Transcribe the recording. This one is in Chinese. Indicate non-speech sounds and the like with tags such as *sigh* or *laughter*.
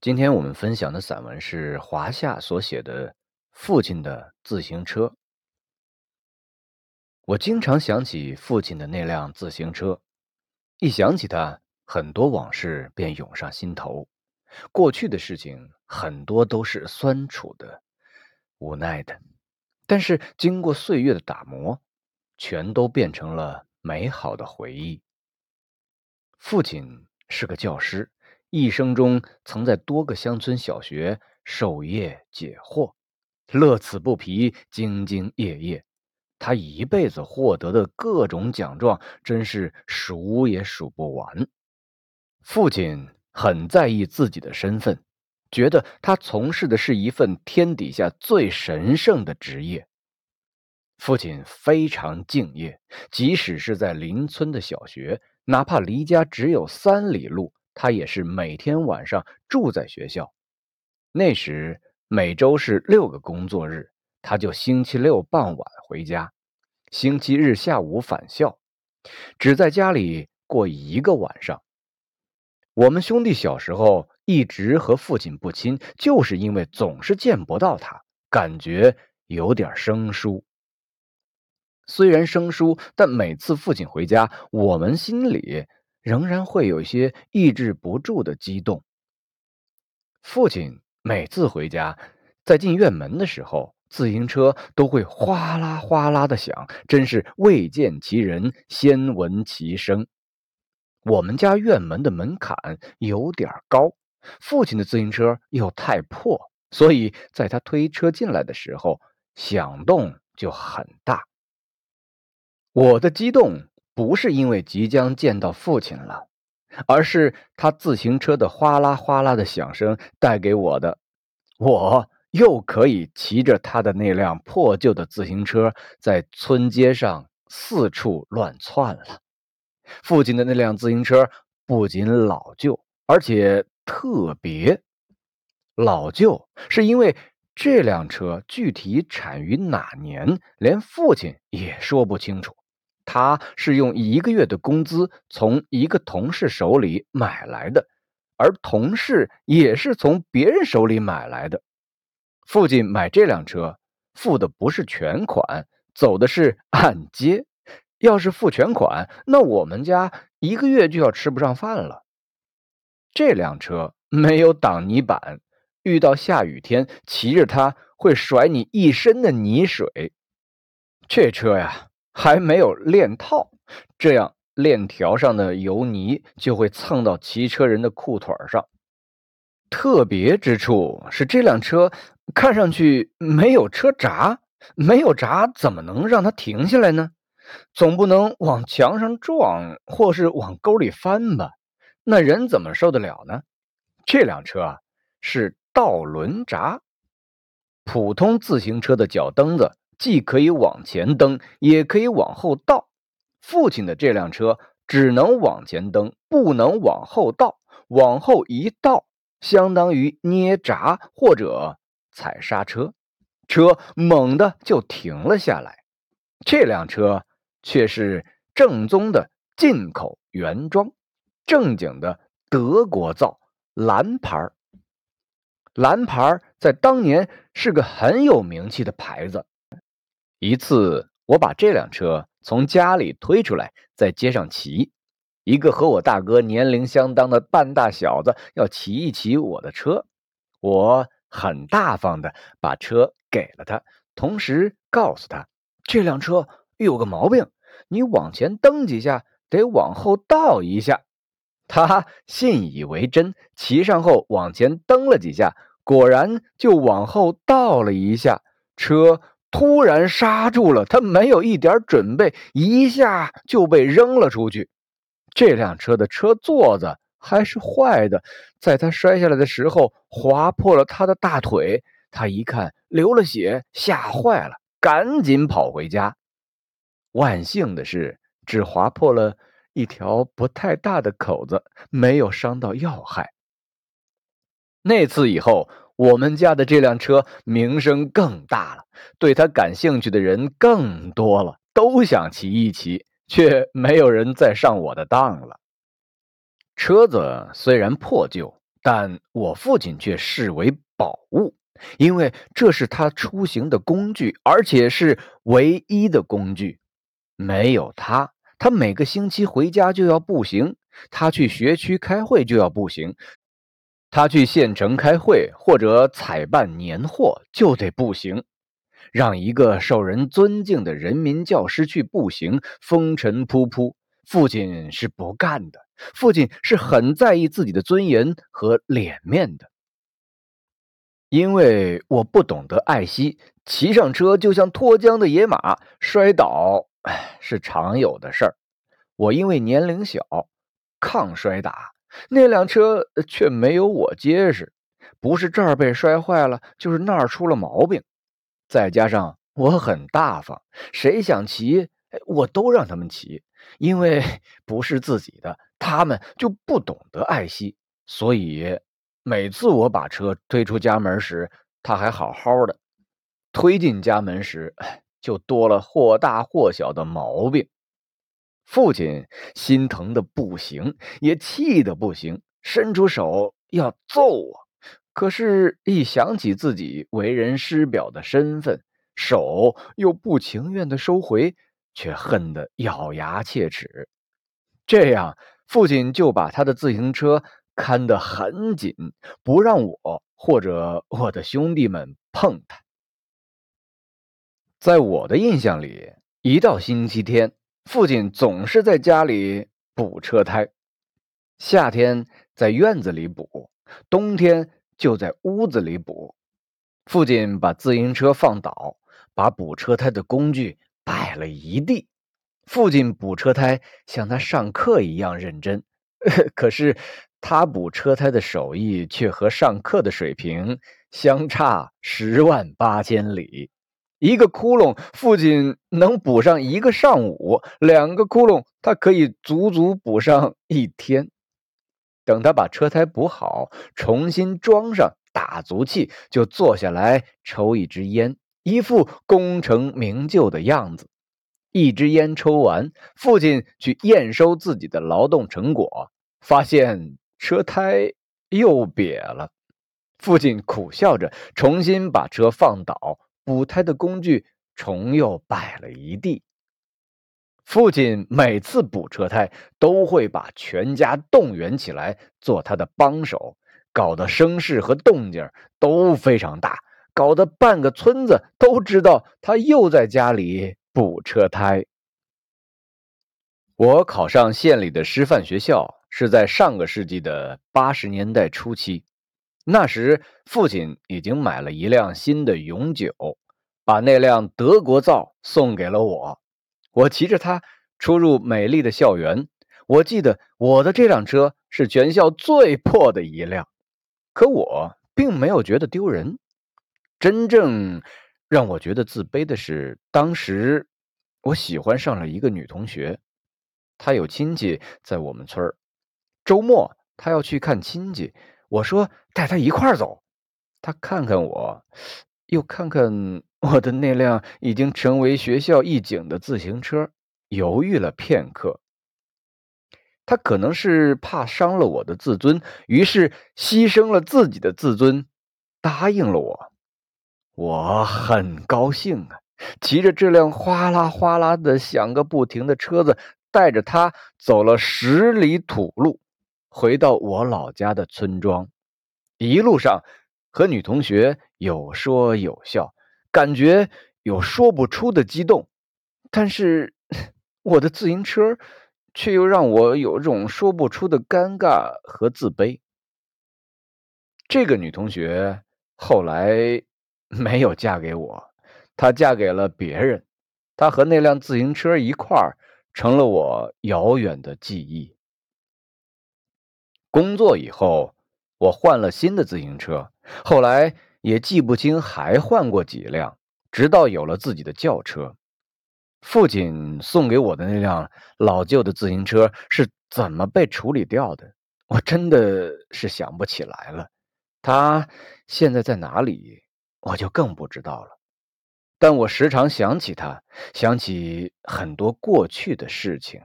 今天我们分享的散文是华夏所写的《父亲的自行车》。我经常想起父亲的那辆自行车，一想起他，很多往事便涌上心头。过去的事情很多都是酸楚的、无奈的，但是经过岁月的打磨，全都变成了美好的回忆。父亲是个教师。一生中曾在多个乡村小学授业解惑，乐此不疲，兢兢业业。他一辈子获得的各种奖状，真是数也数不完。父亲很在意自己的身份，觉得他从事的是一份天底下最神圣的职业。父亲非常敬业，即使是在邻村的小学，哪怕离家只有三里路。他也是每天晚上住在学校。那时每周是六个工作日，他就星期六傍晚回家，星期日下午返校，只在家里过一个晚上。我们兄弟小时候一直和父亲不亲，就是因为总是见不到他，感觉有点生疏。虽然生疏，但每次父亲回家，我们心里。仍然会有些抑制不住的激动。父亲每次回家，在进院门的时候，自行车都会哗啦哗啦的响，真是未见其人，先闻其声。我们家院门的门槛有点高，父亲的自行车又太破，所以在他推车进来的时候，响动就很大。我的激动。不是因为即将见到父亲了，而是他自行车的哗啦哗啦的响声带给我的。我又可以骑着他的那辆破旧的自行车在村街上四处乱窜了。父亲的那辆自行车不仅老旧，而且特别老旧，是因为这辆车具体产于哪年，连父亲也说不清楚。他是用一个月的工资从一个同事手里买来的，而同事也是从别人手里买来的。父亲买这辆车付的不是全款，走的是按揭。要是付全款，那我们家一个月就要吃不上饭了。这辆车没有挡泥板，遇到下雨天骑着它会甩你一身的泥水。这车呀。还没有链套，这样链条上的油泥就会蹭到骑车人的裤腿上。特别之处是，这辆车看上去没有车闸，没有闸怎么能让它停下来呢？总不能往墙上撞，或是往沟里翻吧？那人怎么受得了呢？这辆车啊，是倒轮闸，普通自行车的脚蹬子。既可以往前蹬，也可以往后倒。父亲的这辆车只能往前蹬，不能往后倒。往后一倒，相当于捏闸或者踩刹车，车猛地就停了下来。这辆车却是正宗的进口原装，正经的德国造蓝牌蓝牌在当年是个很有名气的牌子。一次，我把这辆车从家里推出来，在街上骑。一个和我大哥年龄相当的半大小子要骑一骑我的车，我很大方的把车给了他，同时告诉他，这辆车有个毛病，你往前蹬几下，得往后倒一下。他信以为真，骑上后往前蹬了几下，果然就往后倒了一下，车。突然刹住了，他没有一点准备，一下就被扔了出去。这辆车的车座子还是坏的，在他摔下来的时候划破了他的大腿。他一看流了血，吓坏了，赶紧跑回家。万幸的是，只划破了一条不太大的口子，没有伤到要害。那次以后。我们家的这辆车名声更大了，对他感兴趣的人更多了，都想骑一骑，却没有人再上我的当了。车子虽然破旧，但我父亲却视为宝物，因为这是他出行的工具，而且是唯一的工具。没有它，他每个星期回家就要步行，他去学区开会就要步行，他去县城开会或者采办年货就得步行。让一个受人尊敬的人民教师去步行，风尘仆仆，父亲是不干的。父亲是很在意自己的尊严和脸面的。因为我不懂得爱惜，骑上车就像脱缰的野马，摔倒。是常有的事儿。我因为年龄小，抗摔打，那辆车却没有我结实。不是这儿被摔坏了，就是那儿出了毛病。再加上我很大方，谁想骑，我都让他们骑，因为不是自己的，他们就不懂得爱惜。所以每次我把车推出家门时，他还好好的；推进家门时，就多了或大或小的毛病，父亲心疼的不行，也气得不行，伸出手要揍我。可是，一想起自己为人师表的身份，手又不情愿的收回，却恨得咬牙切齿。这样，父亲就把他的自行车看得很紧，不让我或者我的兄弟们碰它。在我的印象里，一到星期天，父亲总是在家里补车胎。夏天在院子里补，冬天就在屋子里补。父亲把自行车放倒，把补车胎的工具摆了一地。父亲补车胎像他上课一样认真，*laughs* 可是他补车胎的手艺却和上课的水平相差十万八千里。一个窟窿，父亲能补上一个上午；两个窟窿，他可以足足补上一天。等他把车胎补好，重新装上，打足气，就坐下来抽一支烟，一副功成名就的样子。一支烟抽完，父亲去验收自己的劳动成果，发现车胎又瘪了。父亲苦笑着，重新把车放倒。补胎的工具重又摆了一地。父亲每次补车胎，都会把全家动员起来做他的帮手，搞得声势和动静都非常大，搞得半个村子都知道他又在家里补车胎。我考上县里的师范学校是在上个世纪的八十年代初期。那时，父亲已经买了一辆新的永久，把那辆德国造送给了我。我骑着它出入美丽的校园。我记得我的这辆车是全校最破的一辆，可我并没有觉得丢人。真正让我觉得自卑的是，当时我喜欢上了一个女同学，她有亲戚在我们村儿，周末她要去看亲戚。我说：“带他一块儿走。”他看看我，又看看 *laughs* 我的那辆已经成为学校一景的自行车，犹豫了片刻。他可能是怕伤了我的自尊，于是牺牲了自己的自尊，答应了我。我很高兴啊，骑着这辆哗啦哗啦的响个不停的车子，带着他走了十里土路。回到我老家的村庄，一路上和女同学有说有笑，感觉有说不出的激动。但是我的自行车却又让我有种说不出的尴尬和自卑。这个女同学后来没有嫁给我，她嫁给了别人。她和那辆自行车一块儿成了我遥远的记忆。工作以后，我换了新的自行车，后来也记不清还换过几辆，直到有了自己的轿车。父亲送给我的那辆老旧的自行车是怎么被处理掉的？我真的是想不起来了。他现在在哪里，我就更不知道了。但我时常想起他，想起很多过去的事情。